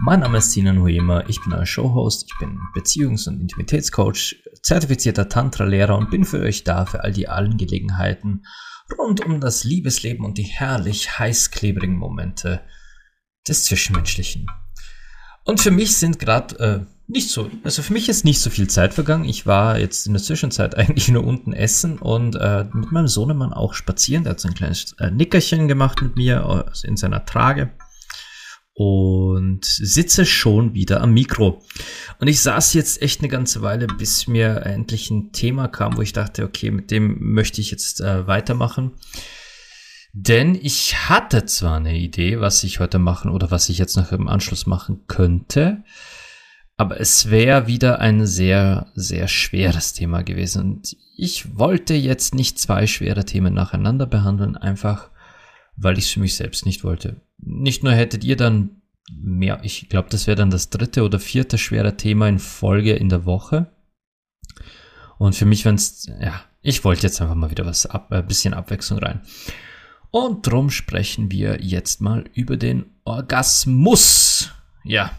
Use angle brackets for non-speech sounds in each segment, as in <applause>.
Mein Name ist Sinan Huema, ich bin euer Showhost, ich bin Beziehungs- und Intimitätscoach, zertifizierter Tantra-Lehrer und bin für euch da für all die Angelegenheiten rund um das Liebesleben und die herrlich heißklebrigen Momente des Zwischenmenschlichen. Und für mich sind gerade äh, nicht so, also für mich ist nicht so viel Zeit vergangen. Ich war jetzt in der Zwischenzeit <laughs> eigentlich nur unten essen und äh, mit meinem Sohnemann auch spazieren. Der hat so ein kleines äh, Nickerchen gemacht mit mir also in seiner Trage und sitze schon wieder am Mikro. Und ich saß jetzt echt eine ganze Weile, bis mir endlich ein Thema kam, wo ich dachte, okay, mit dem möchte ich jetzt äh, weitermachen. Denn ich hatte zwar eine Idee, was ich heute machen oder was ich jetzt noch im Anschluss machen könnte, aber es wäre wieder ein sehr, sehr schweres Thema gewesen. Und ich wollte jetzt nicht zwei schwere Themen nacheinander behandeln, einfach weil ich es für mich selbst nicht wollte. Nicht nur hättet ihr dann mehr, ich glaube, das wäre dann das dritte oder vierte schwere Thema in Folge in der Woche. Und für mich, wenn es, ja, ich wollte jetzt einfach mal wieder was ab, ein bisschen Abwechslung rein. Und drum sprechen wir jetzt mal über den Orgasmus. Ja,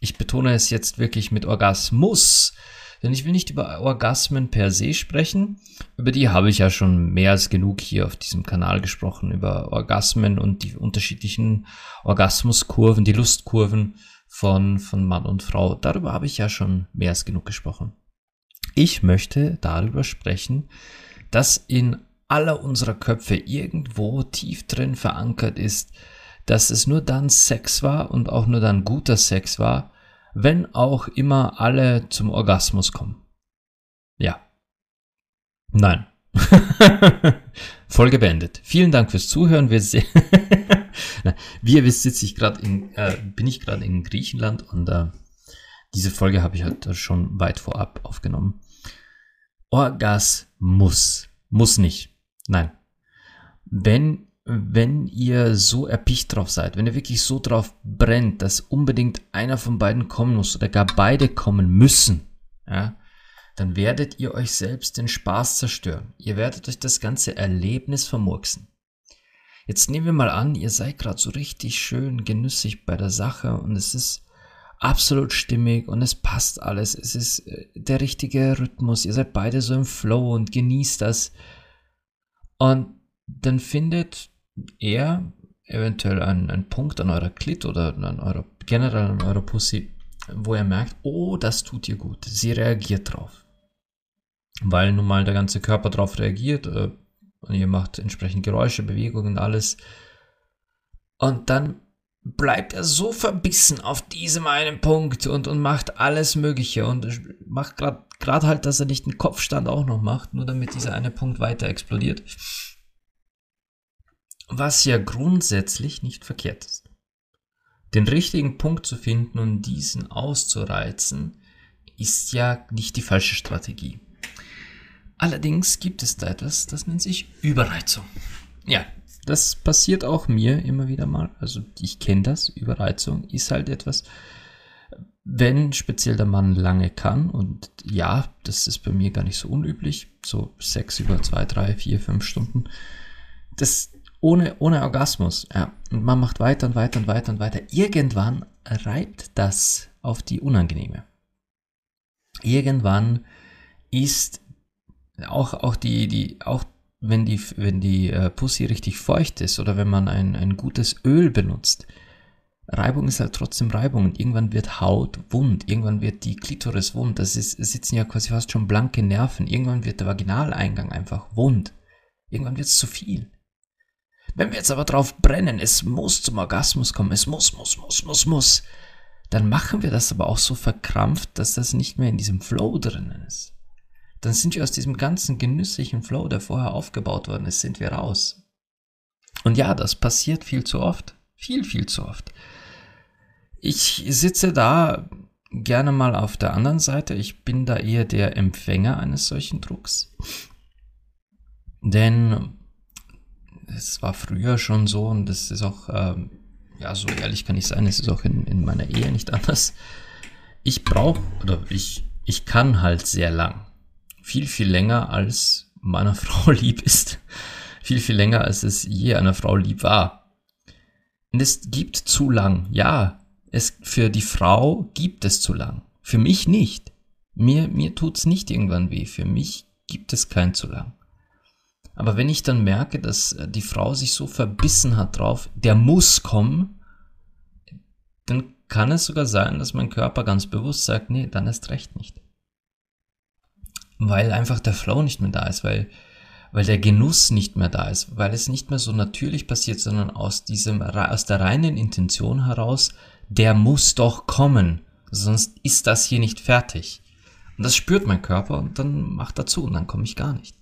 ich betone es jetzt wirklich mit Orgasmus, denn ich will nicht über Orgasmen per se sprechen. Über die habe ich ja schon mehr als genug hier auf diesem Kanal gesprochen, über Orgasmen und die unterschiedlichen Orgasmuskurven, die Lustkurven von, von Mann und Frau. Darüber habe ich ja schon mehr als genug gesprochen. Ich möchte darüber sprechen, dass in aller unserer Köpfe irgendwo tief drin verankert ist, dass es nur dann Sex war und auch nur dann guter Sex war, wenn auch immer alle zum Orgasmus kommen. Ja. Nein. <laughs> Folge beendet. Vielen Dank fürs Zuhören. Wir sehen. <laughs> Wie ihr wisst, sitze ich gerade in, äh, bin ich gerade in Griechenland und äh, diese Folge habe ich halt schon weit vorab aufgenommen. Orgasmus. Muss nicht. Nein. Wenn, wenn ihr so erpicht drauf seid, wenn ihr wirklich so drauf brennt, dass unbedingt einer von beiden kommen muss oder gar beide kommen müssen, ja, dann werdet ihr euch selbst den Spaß zerstören. Ihr werdet euch das ganze Erlebnis vermurksen. Jetzt nehmen wir mal an, ihr seid gerade so richtig schön genüssig bei der Sache und es ist absolut stimmig und es passt alles. Es ist äh, der richtige Rhythmus. Ihr seid beide so im Flow und genießt das. Und dann findet er eventuell einen, einen Punkt an eurer Klit oder an eurer, generell an eurer Pussy, wo er merkt, oh, das tut ihr gut. Sie reagiert drauf. Weil nun mal der ganze Körper drauf reagiert äh, und ihr macht entsprechend Geräusche, Bewegungen, alles. Und dann bleibt er so verbissen auf diesem einen Punkt und, und macht alles Mögliche und macht gerade halt, dass er nicht einen Kopfstand auch noch macht, nur damit dieser eine Punkt weiter explodiert. Was ja grundsätzlich nicht verkehrt ist. Den richtigen Punkt zu finden und diesen auszureizen, ist ja nicht die falsche Strategie. Allerdings gibt es da etwas, das nennt sich Überreizung. Ja, das passiert auch mir immer wieder mal. Also ich kenne das. Überreizung ist halt etwas, wenn speziell der Mann lange kann. Und ja, das ist bei mir gar nicht so unüblich. So sechs über zwei, drei, vier, fünf Stunden. Das ohne, ohne Orgasmus. Ja. Und man macht weiter und weiter und weiter und weiter. Irgendwann reibt das auf die Unangenehme. Irgendwann ist auch, auch die, die, auch wenn die, wenn die äh, Pussy richtig feucht ist oder wenn man ein, ein gutes Öl benutzt, Reibung ist halt trotzdem Reibung und irgendwann wird Haut wund, irgendwann wird die Klitoris wund, das ist, sitzen ja quasi fast schon blanke Nerven, irgendwann wird der Vaginaleingang einfach wund, irgendwann wird es zu viel. Wenn wir jetzt aber drauf brennen, es muss zum Orgasmus kommen, es muss, muss, muss, muss, muss, dann machen wir das aber auch so verkrampft, dass das nicht mehr in diesem Flow drinnen ist. Dann sind wir aus diesem ganzen genüsslichen Flow, der vorher aufgebaut worden ist, sind wir raus. Und ja, das passiert viel zu oft. Viel, viel zu oft. Ich sitze da gerne mal auf der anderen Seite. Ich bin da eher der Empfänger eines solchen Drucks. Denn es war früher schon so und das ist auch, ähm, ja, so ehrlich kann ich sein, es ist auch in, in meiner Ehe nicht anders. Ich brauche oder ich, ich kann halt sehr lang. Viel, viel länger als meiner <laughs> Frau lieb ist. Viel, viel länger als es je einer Frau lieb war. Und es gibt zu lang, ja. Es, für die Frau gibt es zu lang. Für mich nicht. Mir, mir tut's nicht irgendwann weh. Für mich gibt es kein zu lang. Aber wenn ich dann merke, dass äh, die Frau sich so verbissen hat drauf, der muss kommen, dann kann es sogar sein, dass mein Körper ganz bewusst sagt, nee, dann ist recht nicht. Weil einfach der Flow nicht mehr da ist, weil, weil der Genuss nicht mehr da ist, weil es nicht mehr so natürlich passiert, sondern aus diesem, aus der reinen Intention heraus, der muss doch kommen, sonst ist das hier nicht fertig. Und das spürt mein Körper und dann macht er zu und dann komme ich gar nicht.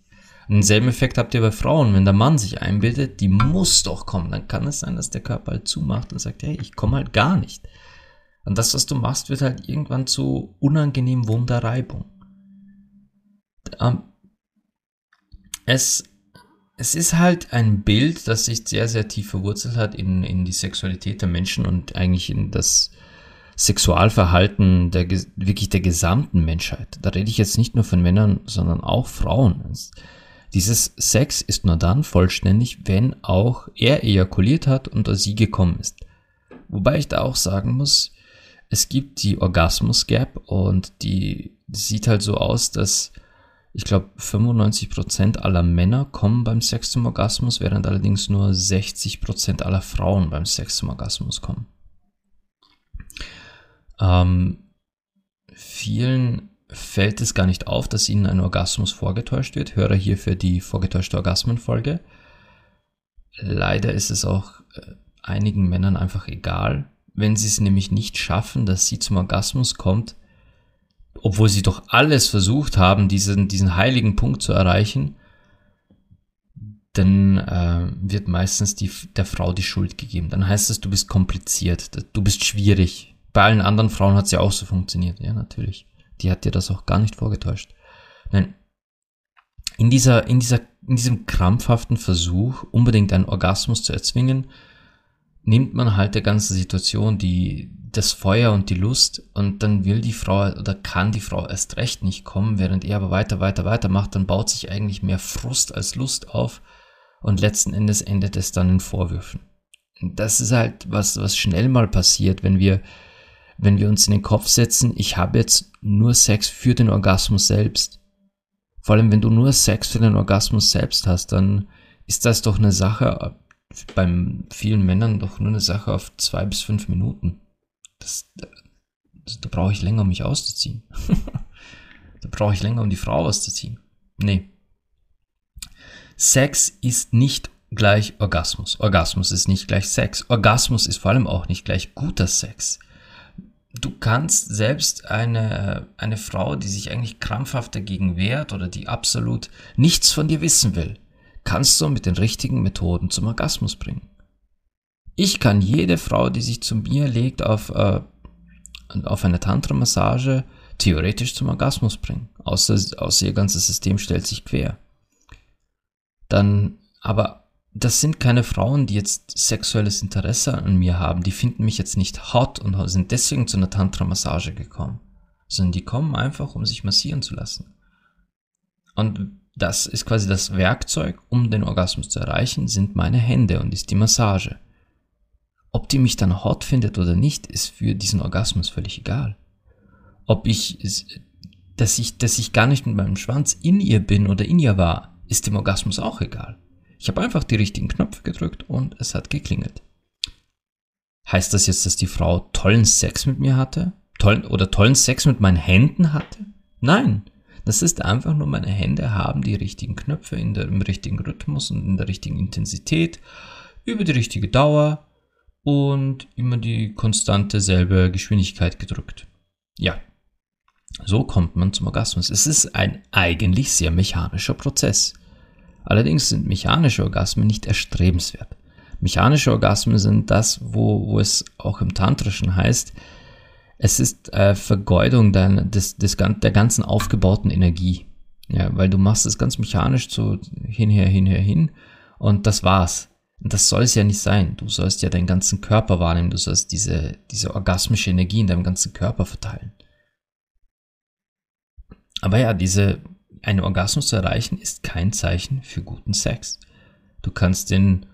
Denselben Effekt habt ihr bei Frauen. Wenn der Mann sich einbildet, die muss doch kommen, dann kann es sein, dass der Körper halt zumacht und sagt, hey, ich komme halt gar nicht. Und das, was du machst, wird halt irgendwann zu unangenehm Wunderreibung. Ähm, es, es ist halt ein Bild, das sich sehr, sehr tief verwurzelt hat in, in die Sexualität der Menschen und eigentlich in das Sexualverhalten der, wirklich der gesamten Menschheit. Da rede ich jetzt nicht nur von Männern, sondern auch Frauen. Es, dieses Sex ist nur dann vollständig, wenn auch er ejakuliert hat und sie gekommen ist. Wobei ich da auch sagen muss, es gibt die Orgasmus Gap und die sieht halt so aus, dass ich glaube 95% aller Männer kommen beim Sex zum Orgasmus, während allerdings nur 60% aller Frauen beim Sex zum Orgasmus kommen. Ähm, vielen fällt es gar nicht auf, dass ihnen ein Orgasmus vorgetäuscht wird. Höre hierfür die vorgetäuschte Orgasmenfolge. Leider ist es auch äh, einigen Männern einfach egal, wenn sie es nämlich nicht schaffen, dass sie zum Orgasmus kommt, obwohl sie doch alles versucht haben, diesen, diesen heiligen Punkt zu erreichen, dann äh, wird meistens die, der Frau die Schuld gegeben. Dann heißt es, du bist kompliziert, du bist schwierig. Bei allen anderen Frauen hat es ja auch so funktioniert, ja, natürlich. Die hat dir das auch gar nicht vorgetäuscht. Nein, in dieser, in dieser, in diesem krampfhaften Versuch, unbedingt einen Orgasmus zu erzwingen, nimmt man halt der ganzen Situation die, das Feuer und die Lust und dann will die Frau oder kann die Frau erst recht nicht kommen, während er aber weiter, weiter, weiter macht, dann baut sich eigentlich mehr Frust als Lust auf und letzten Endes endet es dann in Vorwürfen. Das ist halt was, was schnell mal passiert, wenn wir wenn wir uns in den Kopf setzen, ich habe jetzt nur Sex für den Orgasmus selbst. Vor allem, wenn du nur Sex für den Orgasmus selbst hast, dann ist das doch eine Sache, beim vielen Männern doch nur eine Sache auf zwei bis fünf Minuten. Das, das da brauche ich länger, um mich auszuziehen. <laughs> da brauche ich länger, um die Frau auszuziehen. Nee. Sex ist nicht gleich Orgasmus. Orgasmus ist nicht gleich Sex. Orgasmus ist vor allem auch nicht gleich guter Sex du kannst selbst eine, eine Frau, die sich eigentlich krampfhaft dagegen wehrt oder die absolut nichts von dir wissen will, kannst du mit den richtigen Methoden zum Orgasmus bringen. Ich kann jede Frau, die sich zu mir legt auf, äh, auf eine Tantra-Massage, theoretisch zum Orgasmus bringen. Außer, außer ihr ganzes System stellt sich quer. Dann, aber das sind keine Frauen, die jetzt sexuelles Interesse an mir haben. Die finden mich jetzt nicht hot und sind deswegen zu einer Tantra-Massage gekommen. Sondern die kommen einfach, um sich massieren zu lassen. Und das ist quasi das Werkzeug, um den Orgasmus zu erreichen, sind meine Hände und ist die Massage. Ob die mich dann hot findet oder nicht, ist für diesen Orgasmus völlig egal. Ob ich, dass ich, dass ich gar nicht mit meinem Schwanz in ihr bin oder in ihr war, ist dem Orgasmus auch egal. Ich habe einfach die richtigen Knöpfe gedrückt und es hat geklingelt. Heißt das jetzt, dass die Frau tollen Sex mit mir hatte? Tollen, oder tollen Sex mit meinen Händen hatte? Nein. Das ist einfach nur, meine Hände haben die richtigen Knöpfe in der, im richtigen Rhythmus und in der richtigen Intensität, über die richtige Dauer und immer die konstante selbe Geschwindigkeit gedrückt. Ja, so kommt man zum Orgasmus. Es ist ein eigentlich sehr mechanischer Prozess. Allerdings sind mechanische Orgasmen nicht erstrebenswert. Mechanische Orgasmen sind das, wo, wo es auch im Tantrischen heißt, es ist äh, Vergeudung deiner, des, des, der ganzen aufgebauten Energie. Ja, weil du machst es ganz mechanisch so hinher, hinher, hin und das war's. Und das soll es ja nicht sein. Du sollst ja deinen ganzen Körper wahrnehmen. Du sollst diese, diese orgasmische Energie in deinem ganzen Körper verteilen. Aber ja, diese, einen Orgasmus zu erreichen, ist kein Zeichen für guten Sex. Du kannst den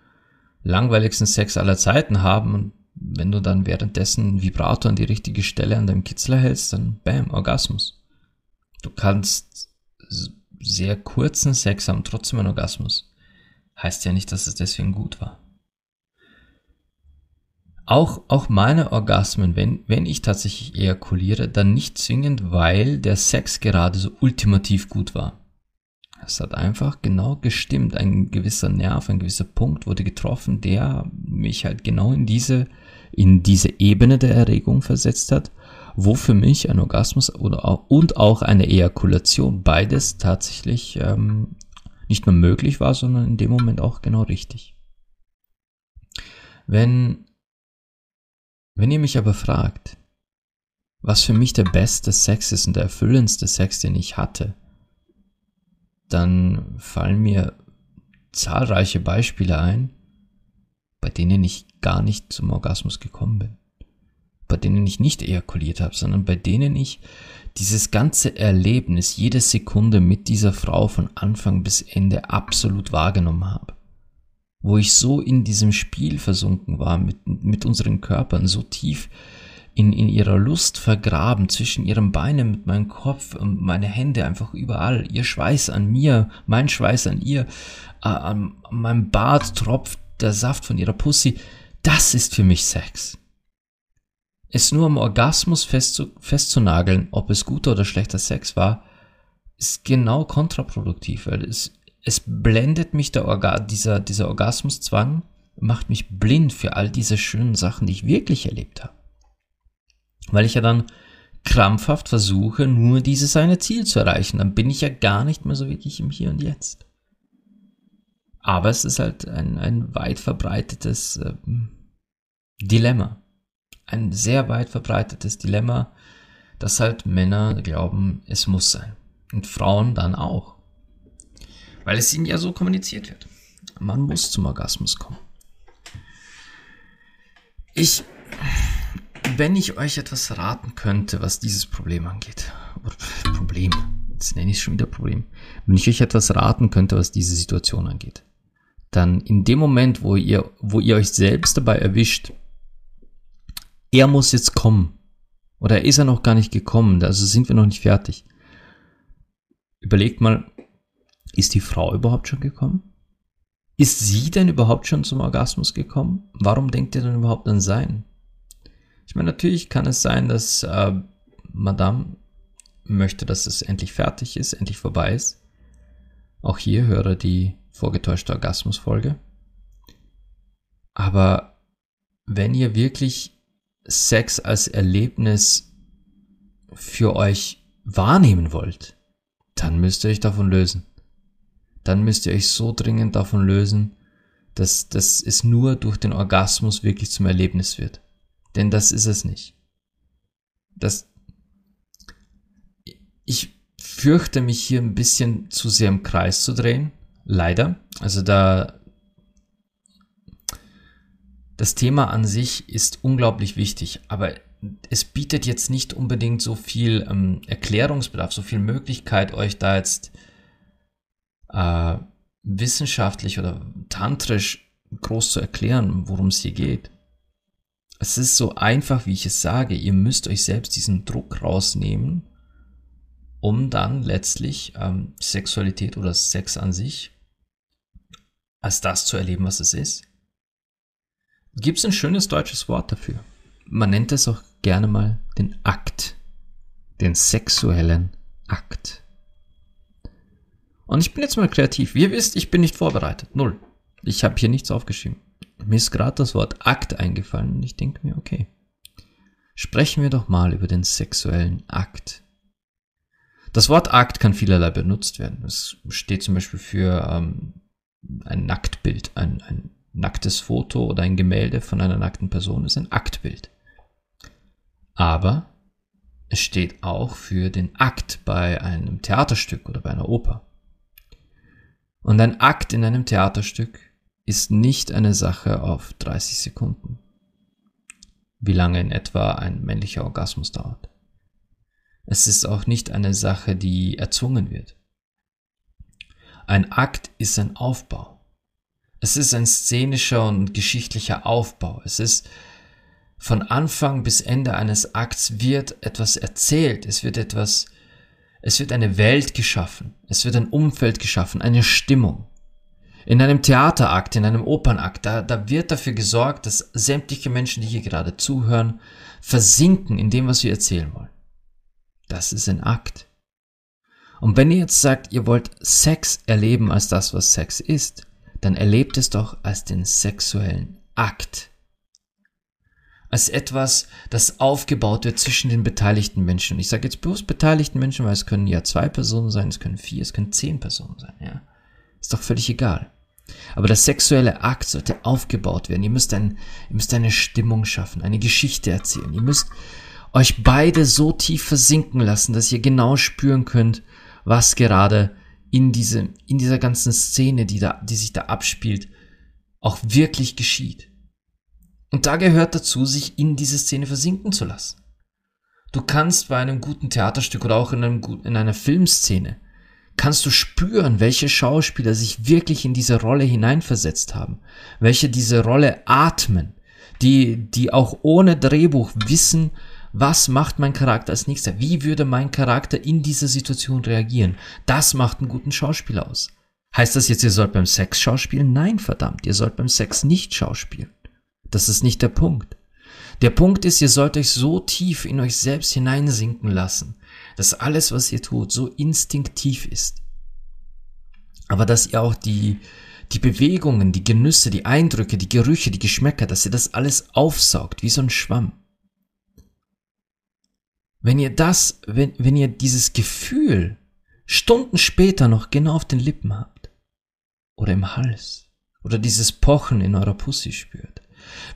langweiligsten Sex aller Zeiten haben und wenn du dann währenddessen Vibrator an die richtige Stelle an deinem Kitzler hältst, dann bam, Orgasmus. Du kannst sehr kurzen Sex haben, trotzdem ein Orgasmus. Heißt ja nicht, dass es deswegen gut war. Auch, auch meine Orgasmen, wenn, wenn ich tatsächlich ejakuliere, dann nicht zwingend, weil der Sex gerade so ultimativ gut war. Es hat einfach genau gestimmt. Ein gewisser Nerv, ein gewisser Punkt wurde getroffen, der mich halt genau in diese, in diese Ebene der Erregung versetzt hat, wo für mich ein Orgasmus oder auch, und auch eine Ejakulation beides tatsächlich ähm, nicht nur möglich war, sondern in dem Moment auch genau richtig. Wenn, wenn ihr mich aber fragt, was für mich der beste Sex ist und der erfüllendste Sex, den ich hatte, dann fallen mir zahlreiche Beispiele ein, bei denen ich gar nicht zum Orgasmus gekommen bin. Bei denen ich nicht ejakuliert habe, sondern bei denen ich dieses ganze Erlebnis, jede Sekunde mit dieser Frau von Anfang bis Ende absolut wahrgenommen habe. Wo ich so in diesem Spiel versunken war, mit, mit unseren Körpern, so tief in, in ihrer Lust vergraben, zwischen ihren Beinen mit meinem Kopf und meine Hände einfach überall, ihr Schweiß an mir, mein Schweiß an ihr, äh, an meinem Bart tropft der Saft von ihrer Pussy. Das ist für mich Sex. Es nur am Orgasmus festzu festzunageln, ob es guter oder schlechter Sex war, ist genau kontraproduktiv, weil es, es blendet mich der Orga dieser, dieser Orgasmuszwang, macht mich blind für all diese schönen Sachen, die ich wirklich erlebt habe. Weil ich ja dann krampfhaft versuche, nur dieses eine Ziel zu erreichen. Dann bin ich ja gar nicht mehr so wirklich im Hier und Jetzt. Aber es ist halt ein, ein weit verbreitetes äh, Dilemma. Ein sehr weit verbreitetes Dilemma, dass halt Männer glauben, es muss sein. Und Frauen dann auch. Weil es ihnen ja so kommuniziert wird. Man muss zum Orgasmus kommen. Ich wenn ich euch etwas raten könnte, was dieses Problem angeht, <laughs> Problem, jetzt nenne ich es schon wieder Problem, wenn ich euch etwas raten könnte, was diese Situation angeht, dann in dem Moment, wo ihr, wo ihr euch selbst dabei erwischt, er muss jetzt kommen, oder ist er noch gar nicht gekommen, also sind wir noch nicht fertig. Überlegt mal, ist die Frau überhaupt schon gekommen? Ist sie denn überhaupt schon zum Orgasmus gekommen? Warum denkt ihr dann überhaupt an sein? Ich meine, natürlich kann es sein, dass äh, Madame möchte, dass es endlich fertig ist, endlich vorbei ist. Auch hier höre die vorgetäuschte Orgasmusfolge. Aber wenn ihr wirklich Sex als Erlebnis für euch wahrnehmen wollt, dann müsst ihr euch davon lösen. Dann müsst ihr euch so dringend davon lösen, dass, dass es nur durch den Orgasmus wirklich zum Erlebnis wird. Denn das ist es nicht. Das, ich fürchte mich hier ein bisschen zu sehr im Kreis zu drehen. Leider. Also da, das Thema an sich ist unglaublich wichtig, aber es bietet jetzt nicht unbedingt so viel ähm, Erklärungsbedarf, so viel Möglichkeit, euch da jetzt äh, wissenschaftlich oder tantrisch groß zu erklären, worum es hier geht. Es ist so einfach, wie ich es sage. Ihr müsst euch selbst diesen Druck rausnehmen, um dann letztlich ähm, Sexualität oder Sex an sich als das zu erleben, was es ist. Gibt es ein schönes deutsches Wort dafür? Man nennt es auch gerne mal den Akt, den sexuellen Akt. Und ich bin jetzt mal kreativ. Wie ihr wisst, ich bin nicht vorbereitet. Null. Ich habe hier nichts aufgeschrieben. Mir ist gerade das Wort Akt eingefallen und ich denke mir, okay, sprechen wir doch mal über den sexuellen Akt. Das Wort Akt kann vielerlei benutzt werden. Es steht zum Beispiel für ähm, ein Nacktbild, ein, ein nacktes Foto oder ein Gemälde von einer nackten Person ist ein Aktbild. Aber es steht auch für den Akt bei einem Theaterstück oder bei einer Oper. Und ein Akt in einem Theaterstück ist nicht eine Sache auf 30 Sekunden, wie lange in etwa ein männlicher Orgasmus dauert. Es ist auch nicht eine Sache, die erzwungen wird. Ein Akt ist ein Aufbau. Es ist ein szenischer und geschichtlicher Aufbau. Es ist von Anfang bis Ende eines Akts wird etwas erzählt. Es wird etwas, es wird eine Welt geschaffen. Es wird ein Umfeld geschaffen, eine Stimmung. In einem Theaterakt, in einem Opernakt, da, da wird dafür gesorgt, dass sämtliche Menschen, die hier gerade zuhören, versinken in dem, was wir erzählen wollen. Das ist ein Akt. Und wenn ihr jetzt sagt, ihr wollt Sex erleben als das, was Sex ist, dann erlebt es doch als den sexuellen Akt. Als etwas, das aufgebaut wird zwischen den beteiligten Menschen. Und ich sage jetzt bloß beteiligten Menschen, weil es können ja zwei Personen sein, es können vier, es können zehn Personen sein, ja. Ist doch völlig egal. Aber der sexuelle Akt sollte aufgebaut werden. Ihr müsst, ein, ihr müsst eine Stimmung schaffen, eine Geschichte erzählen. Ihr müsst euch beide so tief versinken lassen, dass ihr genau spüren könnt, was gerade in, diese, in dieser ganzen Szene, die, da, die sich da abspielt, auch wirklich geschieht. Und da gehört dazu, sich in diese Szene versinken zu lassen. Du kannst bei einem guten Theaterstück oder auch in, einem, in einer Filmszene kannst du spüren, welche Schauspieler sich wirklich in diese Rolle hineinversetzt haben, welche diese Rolle atmen, die, die auch ohne Drehbuch wissen, was macht mein Charakter als nächster, wie würde mein Charakter in dieser Situation reagieren. Das macht einen guten Schauspieler aus. Heißt das jetzt, ihr sollt beim Sex schauspielen? Nein, verdammt, ihr sollt beim Sex nicht schauspielen. Das ist nicht der Punkt. Der Punkt ist, ihr sollt euch so tief in euch selbst hineinsinken lassen, dass alles, was ihr tut, so instinktiv ist. Aber dass ihr auch die, die Bewegungen, die Genüsse, die Eindrücke, die Gerüche, die Geschmäcker, dass ihr das alles aufsaugt, wie so ein Schwamm. Wenn ihr das, wenn, wenn ihr dieses Gefühl Stunden später noch genau auf den Lippen habt, oder im Hals, oder dieses Pochen in eurer Pussy spürt,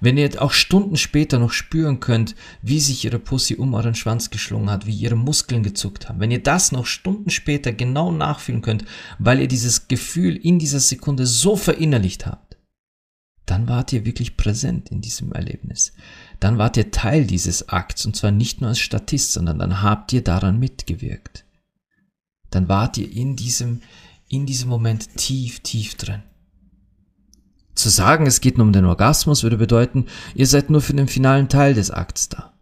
wenn ihr auch Stunden später noch spüren könnt, wie sich ihre Pussy um euren Schwanz geschlungen hat, wie ihre Muskeln gezuckt haben, wenn ihr das noch Stunden später genau nachfühlen könnt, weil ihr dieses Gefühl in dieser Sekunde so verinnerlicht habt, dann wart ihr wirklich präsent in diesem Erlebnis. Dann wart ihr Teil dieses Akts und zwar nicht nur als Statist, sondern dann habt ihr daran mitgewirkt. Dann wart ihr in diesem, in diesem Moment tief, tief drin. Zu sagen, es geht nur um den Orgasmus, würde bedeuten, ihr seid nur für den finalen Teil des Akts da.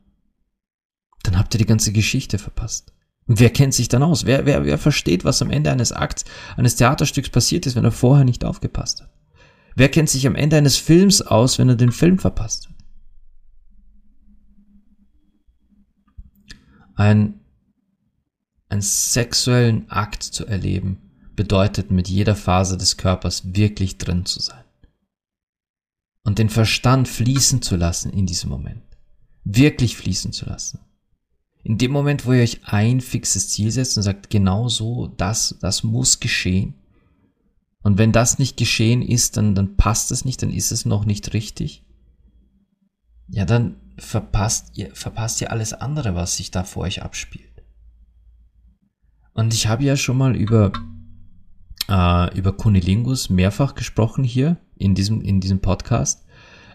Dann habt ihr die ganze Geschichte verpasst. Und wer kennt sich dann aus? Wer, wer, wer versteht, was am Ende eines Akts, eines Theaterstücks passiert ist, wenn er vorher nicht aufgepasst hat? Wer kennt sich am Ende eines Films aus, wenn er den Film verpasst hat? Ein, einen sexuellen Akt zu erleben bedeutet mit jeder Phase des Körpers wirklich drin zu sein und den Verstand fließen zu lassen in diesem Moment. Wirklich fließen zu lassen. In dem Moment, wo ihr euch ein fixes Ziel setzt und sagt, genau so, das, das muss geschehen. Und wenn das nicht geschehen ist, dann, dann passt es nicht, dann ist es noch nicht richtig. Ja, dann verpasst ihr, verpasst ihr alles andere, was sich da vor euch abspielt. Und ich habe ja schon mal über, äh, über Kunilingus mehrfach gesprochen hier in diesem, in diesem Podcast.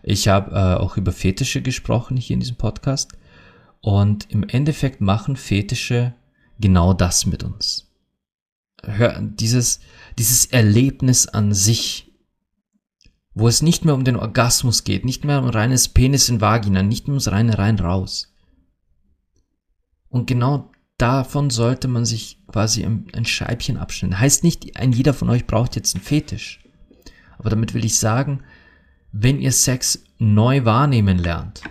Ich habe äh, auch über Fetische gesprochen hier in diesem Podcast. Und im Endeffekt machen Fetische genau das mit uns. Hör, dieses, dieses Erlebnis an sich, wo es nicht mehr um den Orgasmus geht, nicht mehr um reines Penis in Vagina, nicht mehr ums reine rein raus. Und genau davon sollte man sich quasi ein, Scheibchen abschneiden. Heißt nicht, ein jeder von euch braucht jetzt einen Fetisch. Aber damit will ich sagen, wenn ihr Sex neu wahrnehmen lernt,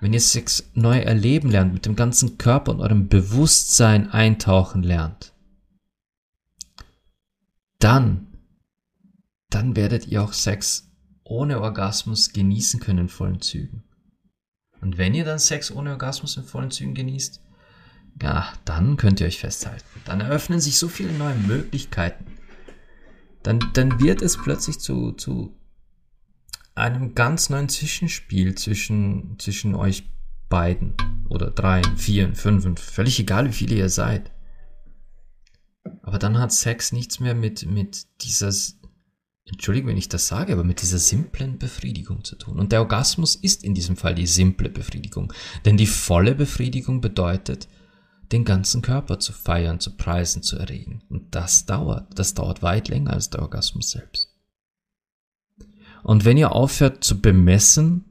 wenn ihr Sex neu erleben lernt, mit dem ganzen Körper und eurem Bewusstsein eintauchen lernt, dann, dann werdet ihr auch Sex ohne Orgasmus genießen können in vollen Zügen. Und wenn ihr dann Sex ohne Orgasmus in vollen Zügen genießt, ja, dann könnt ihr euch festhalten. Dann eröffnen sich so viele neue Möglichkeiten dann, dann wird es plötzlich zu, zu einem ganz neuen Zwischenspiel zwischen, zwischen euch beiden. oder drei, vier, fünf, völlig egal, wie viele ihr seid. Aber dann hat Sex nichts mehr mit, mit dieser, Entschuldigung, wenn ich das sage, aber mit dieser simplen Befriedigung zu tun. Und der Orgasmus ist in diesem Fall die simple Befriedigung. Denn die volle Befriedigung bedeutet, den ganzen Körper zu feiern, zu preisen, zu erregen. Und das dauert. Das dauert weit länger als der Orgasmus selbst. Und wenn ihr aufhört zu bemessen,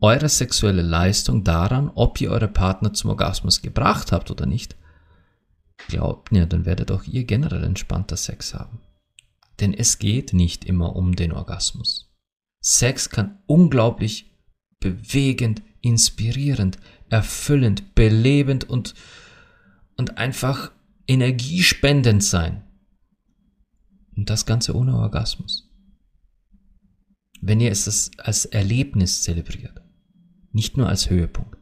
eure sexuelle Leistung daran, ob ihr eure Partner zum Orgasmus gebracht habt oder nicht, glaubt mir, dann werdet auch ihr generell entspannter Sex haben. Denn es geht nicht immer um den Orgasmus. Sex kann unglaublich bewegend, inspirierend, erfüllend, belebend und, und einfach energiespendend sein. Und das Ganze ohne Orgasmus wenn ihr es als Erlebnis zelebriert, nicht nur als Höhepunkt.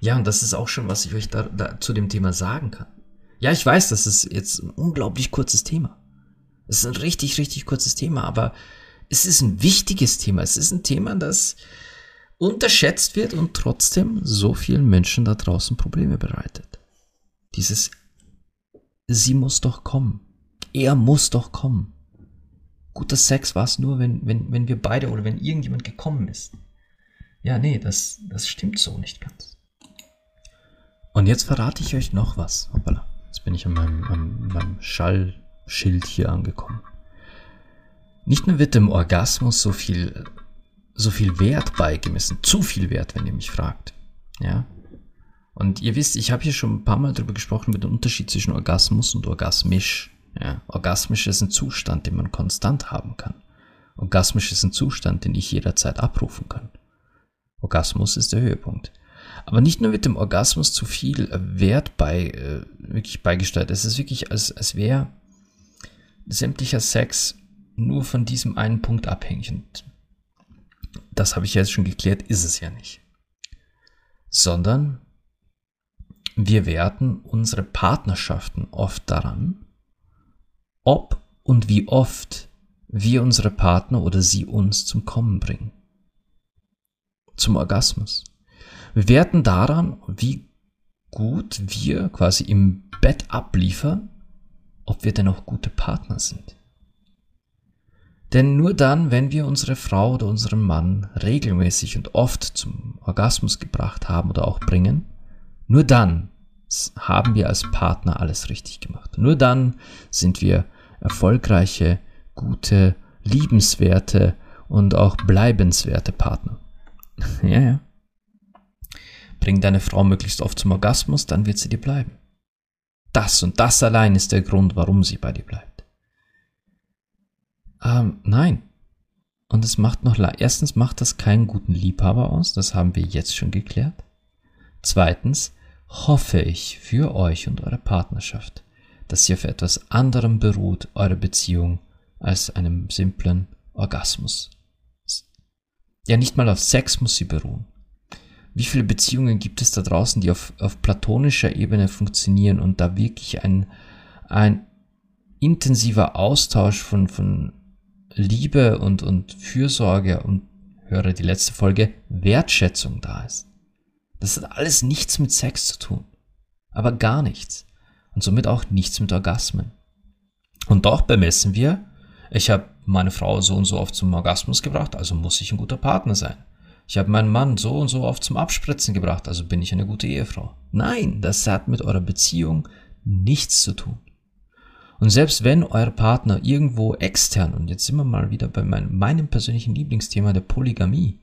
Ja, und das ist auch schon, was ich euch da, da zu dem Thema sagen kann. Ja, ich weiß, das ist jetzt ein unglaublich kurzes Thema. Es ist ein richtig, richtig kurzes Thema, aber es ist ein wichtiges Thema. Es ist ein Thema, das unterschätzt wird und trotzdem so vielen Menschen da draußen Probleme bereitet. Dieses, sie muss doch kommen. Er muss doch kommen guter Sex war es nur, wenn, wenn, wenn wir beide oder wenn irgendjemand gekommen ist. Ja, nee, das, das stimmt so nicht ganz. Und jetzt verrate ich euch noch was. Hoppala. Jetzt bin ich an meinem, an meinem Schallschild hier angekommen. Nicht nur wird dem Orgasmus so viel, so viel Wert beigemessen, zu viel Wert, wenn ihr mich fragt. Ja. Und ihr wisst, ich habe hier schon ein paar Mal darüber gesprochen, mit dem Unterschied zwischen Orgasmus und orgasmisch. Ja, orgasmisch ist ein Zustand, den man konstant haben kann. Orgasmisch ist ein Zustand, den ich jederzeit abrufen kann. Orgasmus ist der Höhepunkt. Aber nicht nur wird dem Orgasmus zu viel Wert bei, äh, wirklich beigestellt. Es ist wirklich, als, als wäre sämtlicher Sex nur von diesem einen Punkt abhängig. Und das habe ich jetzt schon geklärt, ist es ja nicht. Sondern wir werten unsere Partnerschaften oft daran, ob und wie oft wir unsere Partner oder sie uns zum Kommen bringen. Zum Orgasmus. Wir werten daran, wie gut wir quasi im Bett abliefern, ob wir denn auch gute Partner sind. Denn nur dann, wenn wir unsere Frau oder unseren Mann regelmäßig und oft zum Orgasmus gebracht haben oder auch bringen, nur dann haben wir als Partner alles richtig gemacht. Nur dann sind wir erfolgreiche, gute, liebenswerte und auch bleibenswerte Partner. <laughs> ja, ja. Bring deine Frau möglichst oft zum Orgasmus, dann wird sie dir bleiben. Das und das allein ist der Grund, warum sie bei dir bleibt. Ähm, nein. Und es macht noch, erstens macht das keinen guten Liebhaber aus, das haben wir jetzt schon geklärt. Zweitens hoffe ich für euch und eure Partnerschaft, dass sie auf etwas anderem beruht, eure Beziehung, als einem simplen Orgasmus. Ja, nicht mal auf Sex muss sie beruhen. Wie viele Beziehungen gibt es da draußen, die auf, auf platonischer Ebene funktionieren und da wirklich ein, ein intensiver Austausch von, von Liebe und, und Fürsorge und höre die letzte Folge, Wertschätzung da ist. Das hat alles nichts mit Sex zu tun. Aber gar nichts und somit auch nichts mit Orgasmen. Und doch bemessen wir, ich habe meine Frau so und so oft zum Orgasmus gebracht, also muss ich ein guter Partner sein. Ich habe meinen Mann so und so oft zum Abspritzen gebracht, also bin ich eine gute Ehefrau. Nein, das hat mit eurer Beziehung nichts zu tun. Und selbst wenn euer Partner irgendwo extern, und jetzt sind wir mal wieder bei meinem, meinem persönlichen Lieblingsthema der Polygamie,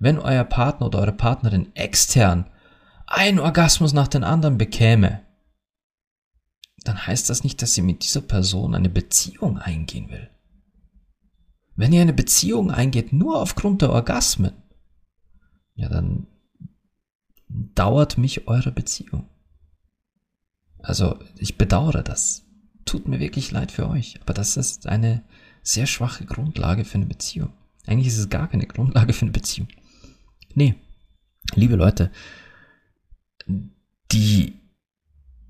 wenn euer Partner oder eure Partnerin extern einen Orgasmus nach den anderen bekäme, dann heißt das nicht, dass sie mit dieser Person eine Beziehung eingehen will. Wenn ihr eine Beziehung eingeht nur aufgrund der Orgasmen, ja, dann dauert mich eure Beziehung. Also, ich bedauere das. Tut mir wirklich leid für euch, aber das ist eine sehr schwache Grundlage für eine Beziehung. Eigentlich ist es gar keine Grundlage für eine Beziehung. Nee, liebe Leute, die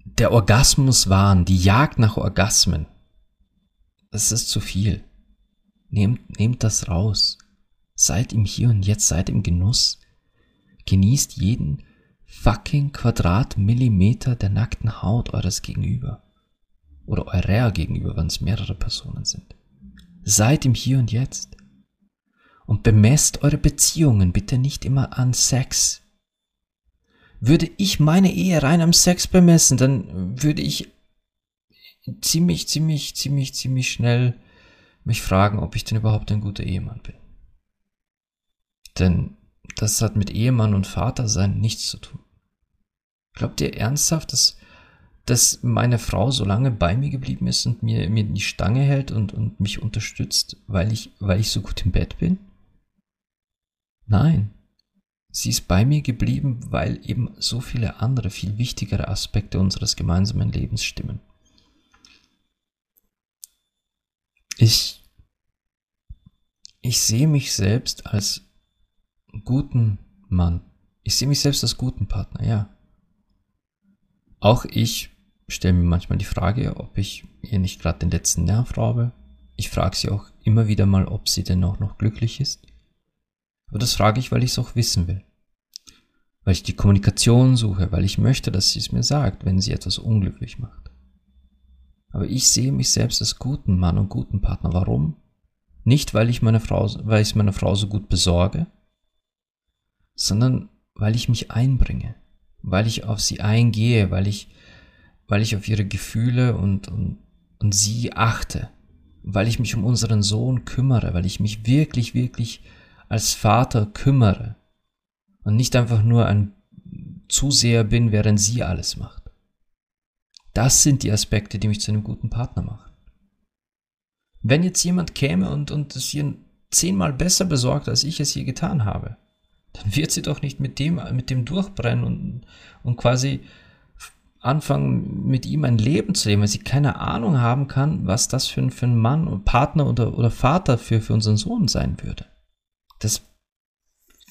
der Orgasmuswahn, die Jagd nach Orgasmen, das ist zu viel. Nehmt, nehmt das raus. Seid im Hier und Jetzt, seid im Genuss. Genießt jeden fucking Quadratmillimeter der nackten Haut eures Gegenüber. Oder eurer Gegenüber, wenn es mehrere Personen sind. Seid im Hier und Jetzt. Und bemesst eure Beziehungen bitte nicht immer an Sex. Würde ich meine Ehe rein am Sex bemessen, dann würde ich ziemlich, ziemlich, ziemlich, ziemlich schnell mich fragen, ob ich denn überhaupt ein guter Ehemann bin. Denn das hat mit Ehemann und Vater sein nichts zu tun. Glaubt ihr ernsthaft, dass, dass meine Frau so lange bei mir geblieben ist und mir, mir die Stange hält und, und mich unterstützt, weil ich, weil ich so gut im Bett bin? Nein. Sie ist bei mir geblieben, weil eben so viele andere, viel wichtigere Aspekte unseres gemeinsamen Lebens stimmen. Ich, ich sehe mich selbst als guten Mann. Ich sehe mich selbst als guten Partner, ja. Auch ich stelle mir manchmal die Frage, ob ich ihr nicht gerade den letzten Nerv raube. Ich frage sie auch immer wieder mal, ob sie denn auch noch glücklich ist. Aber das frage ich, weil ich es auch wissen will. Weil ich die Kommunikation suche, weil ich möchte, dass sie es mir sagt, wenn sie etwas unglücklich macht. Aber ich sehe mich selbst als guten Mann und guten Partner. Warum? Nicht, weil ich meine Frau, weil ich meiner Frau so gut besorge, sondern weil ich mich einbringe, weil ich auf sie eingehe, weil ich, weil ich auf ihre Gefühle und, und, und sie achte, weil ich mich um unseren Sohn kümmere, weil ich mich wirklich, wirklich als Vater kümmere und nicht einfach nur ein Zuseher bin, während sie alles macht. Das sind die Aspekte, die mich zu einem guten Partner machen. Wenn jetzt jemand käme und, und es hier zehnmal besser besorgt, als ich es hier getan habe, dann wird sie doch nicht mit dem, mit dem durchbrennen und, und quasi anfangen, mit ihm ein Leben zu leben, weil sie keine Ahnung haben kann, was das für ein, für ein Mann, Partner oder, oder Vater für, für unseren Sohn sein würde. Das,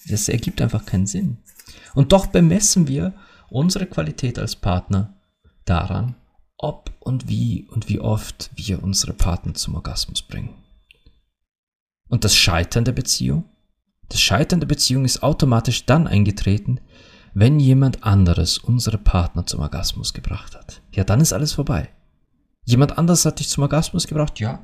das ergibt einfach keinen Sinn. Und doch bemessen wir unsere Qualität als Partner daran, ob und wie und wie oft wir unsere Partner zum Orgasmus bringen. Und das Scheitern der Beziehung das Scheitern der Beziehung ist automatisch dann eingetreten, wenn jemand anderes unsere Partner zum Orgasmus gebracht hat. Ja, dann ist alles vorbei. Jemand anderes hat dich zum Orgasmus gebracht? Ja.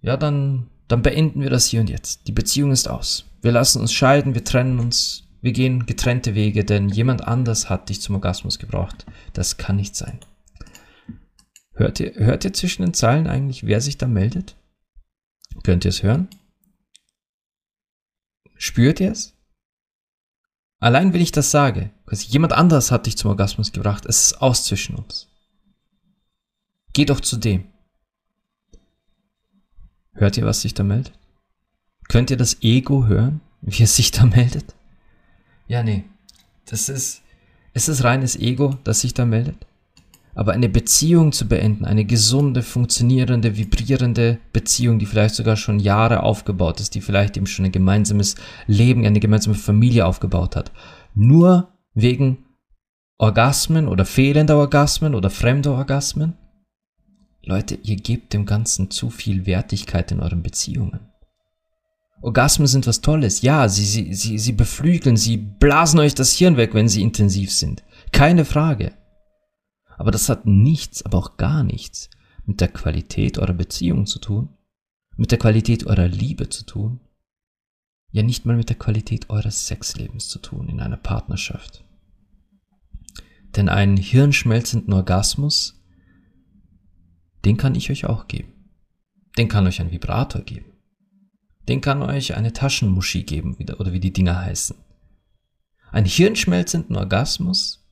Ja, dann, dann beenden wir das hier und jetzt. Die Beziehung ist aus. Wir lassen uns scheiden, wir trennen uns, wir gehen getrennte Wege, denn jemand anders hat dich zum Orgasmus gebracht. Das kann nicht sein. Hört ihr, hört ihr zwischen den Zeilen eigentlich, wer sich da meldet? Könnt ihr es hören? Spürt ihr es? Allein wenn ich das sage, jemand anders hat dich zum Orgasmus gebracht, es ist aus zwischen uns. Geh doch zu dem. Hört ihr, was sich da meldet? Könnt ihr das Ego hören, wie es sich da <laughs> meldet? Ja, nee. Das ist, es ist reines Ego, das sich da meldet. Aber eine Beziehung zu beenden, eine gesunde, funktionierende, vibrierende Beziehung, die vielleicht sogar schon Jahre aufgebaut ist, die vielleicht eben schon ein gemeinsames Leben, eine gemeinsame Familie aufgebaut hat, nur wegen Orgasmen oder fehlender Orgasmen oder fremder Orgasmen? Leute, ihr gebt dem Ganzen zu viel Wertigkeit in euren Beziehungen. Orgasmen sind was Tolles. Ja, sie, sie, sie, sie beflügeln, sie blasen euch das Hirn weg, wenn sie intensiv sind. Keine Frage. Aber das hat nichts, aber auch gar nichts mit der Qualität eurer Beziehung zu tun, mit der Qualität eurer Liebe zu tun, ja nicht mal mit der Qualität eures Sexlebens zu tun in einer Partnerschaft. Denn einen hirnschmelzenden Orgasmus, den kann ich euch auch geben. Den kann euch ein Vibrator geben. Den kann euch eine Taschenmuschi geben, oder wie die Dinger heißen. Einen hirnschmelzenden Orgasmus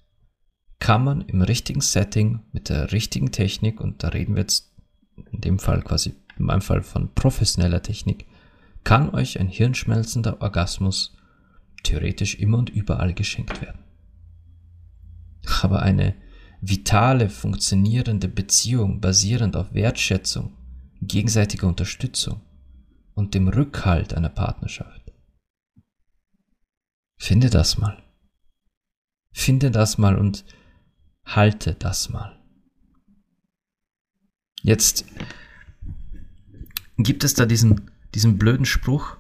kann man im richtigen Setting mit der richtigen Technik, und da reden wir jetzt in dem Fall quasi, in meinem Fall von professioneller Technik, kann euch ein hirnschmelzender Orgasmus theoretisch immer und überall geschenkt werden. Aber eine vitale, funktionierende Beziehung basierend auf Wertschätzung, gegenseitiger Unterstützung und dem Rückhalt einer Partnerschaft. Finde das mal. Finde das mal und halte das mal. Jetzt gibt es da diesen, diesen blöden Spruch,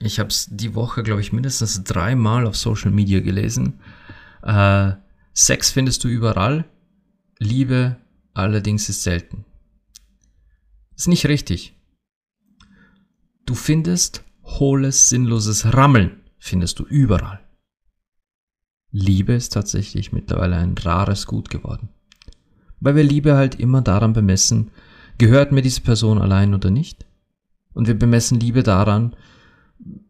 Ich habe es die Woche, glaube ich, mindestens dreimal auf Social Media gelesen. Äh, Sex findest du überall, Liebe allerdings ist selten. Ist nicht richtig. Du findest hohles, sinnloses Rammeln, findest du überall. Liebe ist tatsächlich mittlerweile ein rares Gut geworden. Weil wir Liebe halt immer daran bemessen, gehört mir diese Person allein oder nicht? Und wir bemessen Liebe daran,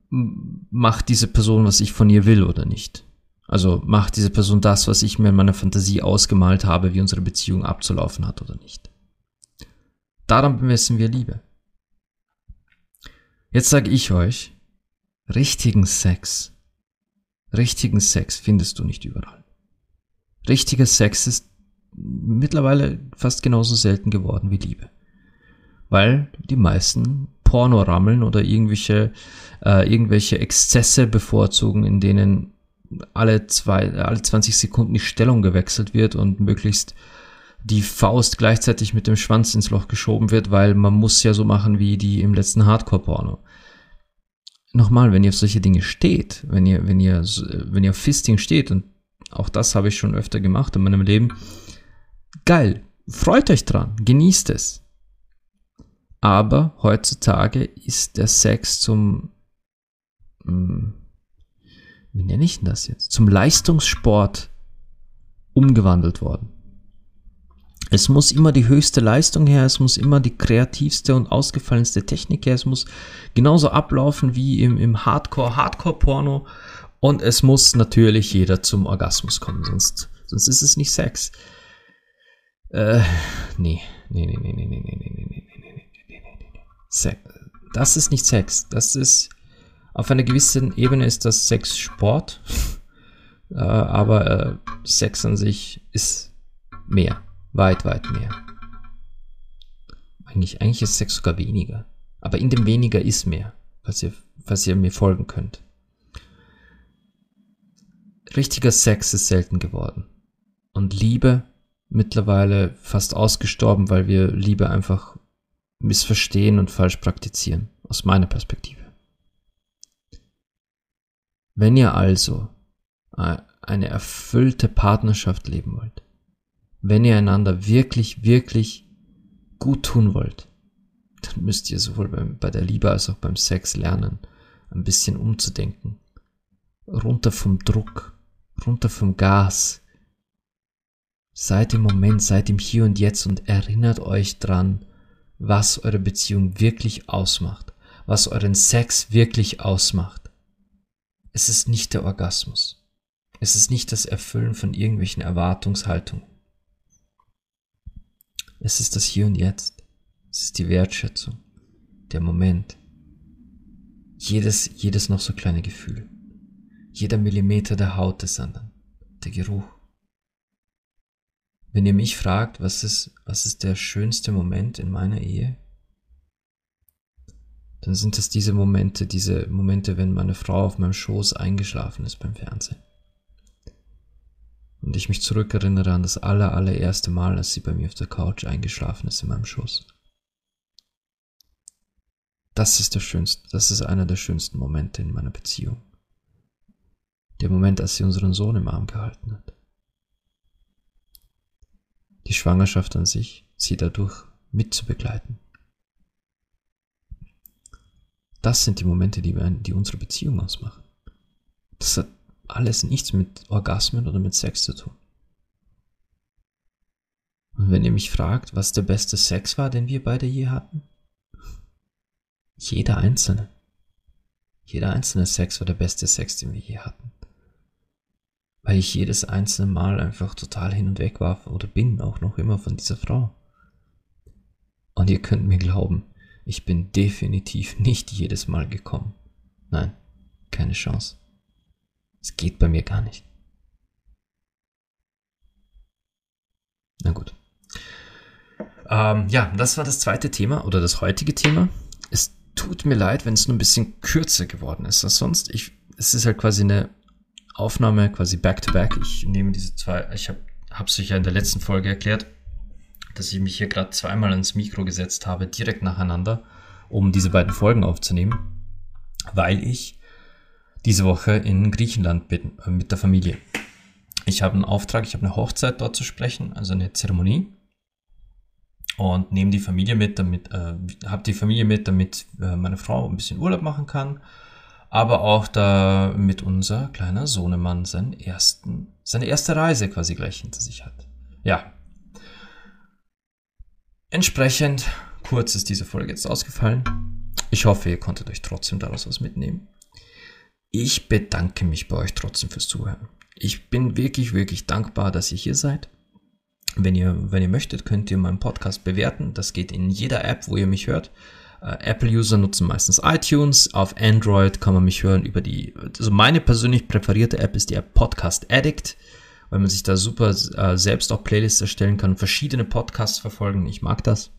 macht diese Person, was ich von ihr will oder nicht. Also macht diese Person das, was ich mir in meiner Fantasie ausgemalt habe, wie unsere Beziehung abzulaufen hat oder nicht. Daran bemessen wir Liebe. Jetzt sage ich euch, richtigen Sex, richtigen Sex findest du nicht überall. Richtiger Sex ist mittlerweile fast genauso selten geworden wie Liebe. Weil die meisten Porno rammeln oder irgendwelche, äh, irgendwelche Exzesse bevorzugen, in denen alle zwei, alle 20 Sekunden die Stellung gewechselt wird und möglichst die Faust gleichzeitig mit dem Schwanz ins Loch geschoben wird, weil man muss ja so machen wie die im letzten Hardcore-Porno. Nochmal, wenn ihr auf solche Dinge steht, wenn ihr, wenn ihr, wenn ihr auf Fisting steht, und auch das habe ich schon öfter gemacht in meinem Leben, geil, freut euch dran, genießt es. Aber heutzutage ist der Sex zum, hm, wie nenne ich denn das jetzt? Zum Leistungssport umgewandelt worden. Es muss immer die höchste Leistung her, es muss immer die kreativste und ausgefallenste Technik her, es muss genauso ablaufen wie im, im Hardcore, Hardcore-Porno und es muss natürlich jeder zum Orgasmus kommen, sonst, sonst ist es nicht Sex. Äh, nee, nee, nee, nee, nee, nee, nee, nee, nee, nee, nee, nee, nee, nee, nee. Sex. Das ist nicht Sex, das ist, auf einer gewissen Ebene ist das Sex Sport, äh, aber äh, Sex an sich ist mehr. Weit, weit mehr. Eigentlich, eigentlich ist Sex sogar weniger. Aber in dem weniger ist mehr, falls ihr, falls ihr mir folgen könnt. Richtiger Sex ist selten geworden. Und Liebe mittlerweile fast ausgestorben, weil wir Liebe einfach missverstehen und falsch praktizieren, aus meiner Perspektive. Wenn ihr also äh, eine erfüllte Partnerschaft leben wollt, wenn ihr einander wirklich, wirklich gut tun wollt, dann müsst ihr sowohl beim, bei der Liebe als auch beim Sex lernen, ein bisschen umzudenken. Runter vom Druck, runter vom Gas. Seid im Moment, seid im Hier und Jetzt und erinnert euch dran, was eure Beziehung wirklich ausmacht, was euren Sex wirklich ausmacht. Es ist nicht der Orgasmus. Es ist nicht das Erfüllen von irgendwelchen Erwartungshaltungen. Es ist das Hier und Jetzt. Es ist die Wertschätzung. Der Moment. Jedes, jedes noch so kleine Gefühl. Jeder Millimeter der Haut des anderen. Der Geruch. Wenn ihr mich fragt, was ist, was ist der schönste Moment in meiner Ehe, dann sind es diese Momente, diese Momente, wenn meine Frau auf meinem Schoß eingeschlafen ist beim Fernsehen und ich mich zurückerinnere an das aller, allererste Mal, als sie bei mir auf der Couch eingeschlafen ist in meinem Schoß. Das ist der schönste, das ist einer der schönsten Momente in meiner Beziehung. Der Moment, als sie unseren Sohn im Arm gehalten hat. Die Schwangerschaft an sich, sie dadurch mitzubegleiten. Das sind die Momente, die, wir, die unsere Beziehung ausmachen. Das hat alles nichts mit Orgasmen oder mit Sex zu tun. Und wenn ihr mich fragt, was der beste Sex war, den wir beide je hatten, jeder einzelne. Jeder einzelne Sex war der beste Sex, den wir je hatten. Weil ich jedes einzelne Mal einfach total hin und weg war oder bin auch noch immer von dieser Frau. Und ihr könnt mir glauben, ich bin definitiv nicht jedes Mal gekommen. Nein, keine Chance. Es geht bei mir gar nicht. Na gut. Ähm, ja, das war das zweite Thema oder das heutige Thema. Es tut mir leid, wenn es nur ein bisschen kürzer geworden ist als sonst. Ich, es ist halt quasi eine Aufnahme, quasi back-to-back. -back. Ich nehme diese zwei, ich habe es euch ja in der letzten Folge erklärt, dass ich mich hier gerade zweimal ins Mikro gesetzt habe, direkt nacheinander, um diese beiden Folgen aufzunehmen. weil ich diese Woche in Griechenland bin äh, mit der Familie. Ich habe einen Auftrag, ich habe eine Hochzeit dort zu sprechen, also eine Zeremonie. Und nehme die Familie mit, damit, äh, habe die Familie mit, damit äh, meine Frau ein bisschen Urlaub machen kann. Aber auch damit unser kleiner Sohnemann seinen ersten, seine erste Reise quasi gleich hinter sich hat. Ja. Entsprechend kurz ist diese Folge jetzt ausgefallen. Ich hoffe, ihr konntet euch trotzdem daraus was mitnehmen. Ich bedanke mich bei euch trotzdem fürs Zuhören. Ich bin wirklich, wirklich dankbar, dass ihr hier seid. Wenn ihr, wenn ihr möchtet, könnt ihr meinen Podcast bewerten. Das geht in jeder App, wo ihr mich hört. Äh, Apple-User nutzen meistens iTunes. Auf Android kann man mich hören über die, also meine persönlich präferierte App ist die App Podcast Addict, weil man sich da super äh, selbst auch Playlists erstellen kann, verschiedene Podcasts verfolgen. Ich mag das.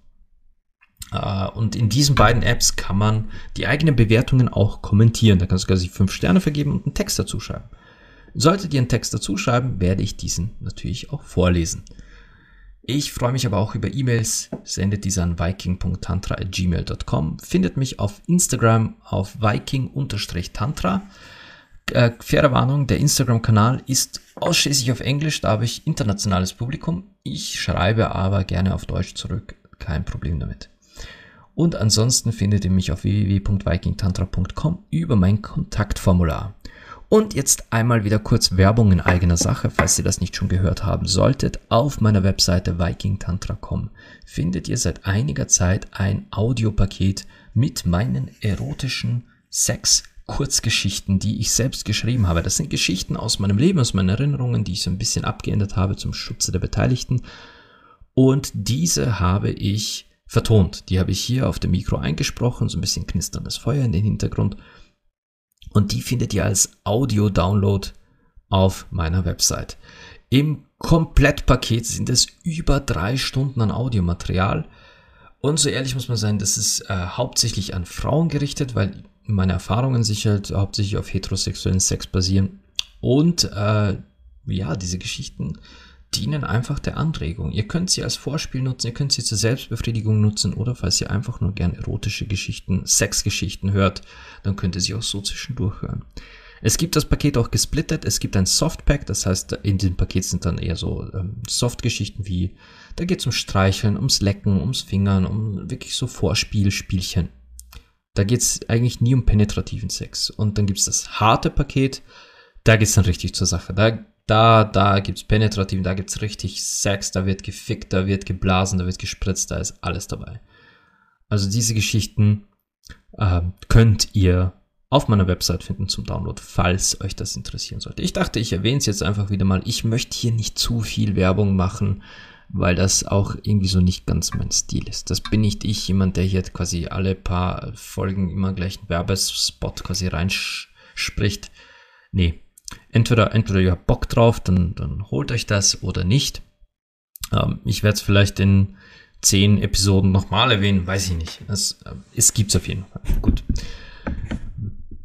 Uh, und in diesen beiden Apps kann man die eigenen Bewertungen auch kommentieren. Da kannst du quasi fünf Sterne vergeben und einen Text dazu schreiben. Solltet ihr einen Text dazu schreiben, werde ich diesen natürlich auch vorlesen. Ich freue mich aber auch über E-Mails. Sendet diese an viking.tantra.gmail.com. Findet mich auf Instagram auf viking-tantra. Äh, faire Warnung, der Instagram-Kanal ist ausschließlich auf Englisch, da habe ich internationales Publikum. Ich schreibe aber gerne auf Deutsch zurück, kein Problem damit. Und ansonsten findet ihr mich auf www.vikingtantra.com über mein Kontaktformular. Und jetzt einmal wieder kurz Werbung in eigener Sache, falls ihr das nicht schon gehört haben solltet. Auf meiner Webseite vikingtantra.com findet ihr seit einiger Zeit ein Audiopaket mit meinen erotischen Sex Kurzgeschichten, die ich selbst geschrieben habe. Das sind Geschichten aus meinem Leben, aus meinen Erinnerungen, die ich so ein bisschen abgeändert habe zum Schutze der Beteiligten. Und diese habe ich vertont. Die habe ich hier auf dem Mikro eingesprochen, so ein bisschen knisterndes Feuer in den Hintergrund. Und die findet ihr als Audio-Download auf meiner Website. Im Komplettpaket sind es über drei Stunden an Audiomaterial. Und so ehrlich muss man sein, das ist äh, hauptsächlich an Frauen gerichtet, weil meine Erfahrungen sich halt hauptsächlich auf heterosexuellen Sex basieren. Und äh, ja, diese Geschichten dienen einfach der Anregung. Ihr könnt sie als Vorspiel nutzen, ihr könnt sie zur Selbstbefriedigung nutzen oder falls ihr einfach nur gern erotische Geschichten, Sexgeschichten hört, dann könnt ihr sie auch so zwischendurch hören. Es gibt das Paket auch gesplittet. Es gibt ein Softpack, das heißt, in diesem Paket sind dann eher so ähm, Softgeschichten wie, da geht es um Streicheln, ums Lecken, ums Fingern, um wirklich so Vorspielspielchen. Da geht es eigentlich nie um penetrativen Sex. Und dann gibt es das harte Paket, da geht es dann richtig zur Sache. Da da, da gibt's penetrativ, da gibt's richtig Sex, da wird gefickt, da wird geblasen, da wird gespritzt, da ist alles dabei. Also diese Geschichten äh, könnt ihr auf meiner Website finden zum Download, falls euch das interessieren sollte. Ich dachte, ich erwähne es jetzt einfach wieder mal. Ich möchte hier nicht zu viel Werbung machen, weil das auch irgendwie so nicht ganz mein Stil ist. Das bin nicht ich, jemand, der hier quasi alle paar Folgen immer gleich einen Werbespot quasi reinspricht. Nee, entweder, entweder ihr habt Bock drauf, dann, dann holt euch das oder nicht. Ähm, ich werde es vielleicht in zehn Episoden nochmal erwähnen, weiß ich nicht. Das, äh, es gibt's auf jeden Fall. Gut.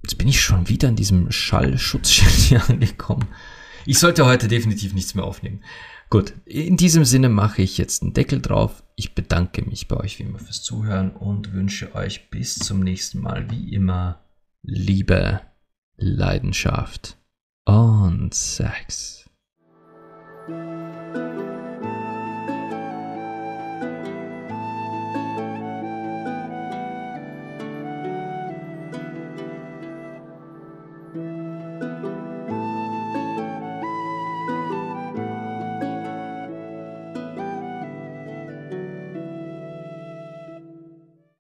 Jetzt bin ich schon wieder an diesem Schallschutzschild <laughs> hier angekommen. Ich sollte heute definitiv nichts mehr aufnehmen. Gut, in diesem Sinne mache ich jetzt einen Deckel drauf. Ich bedanke mich bei euch wie immer fürs Zuhören und wünsche euch bis zum nächsten Mal wie immer Liebe, Leidenschaft und Sex.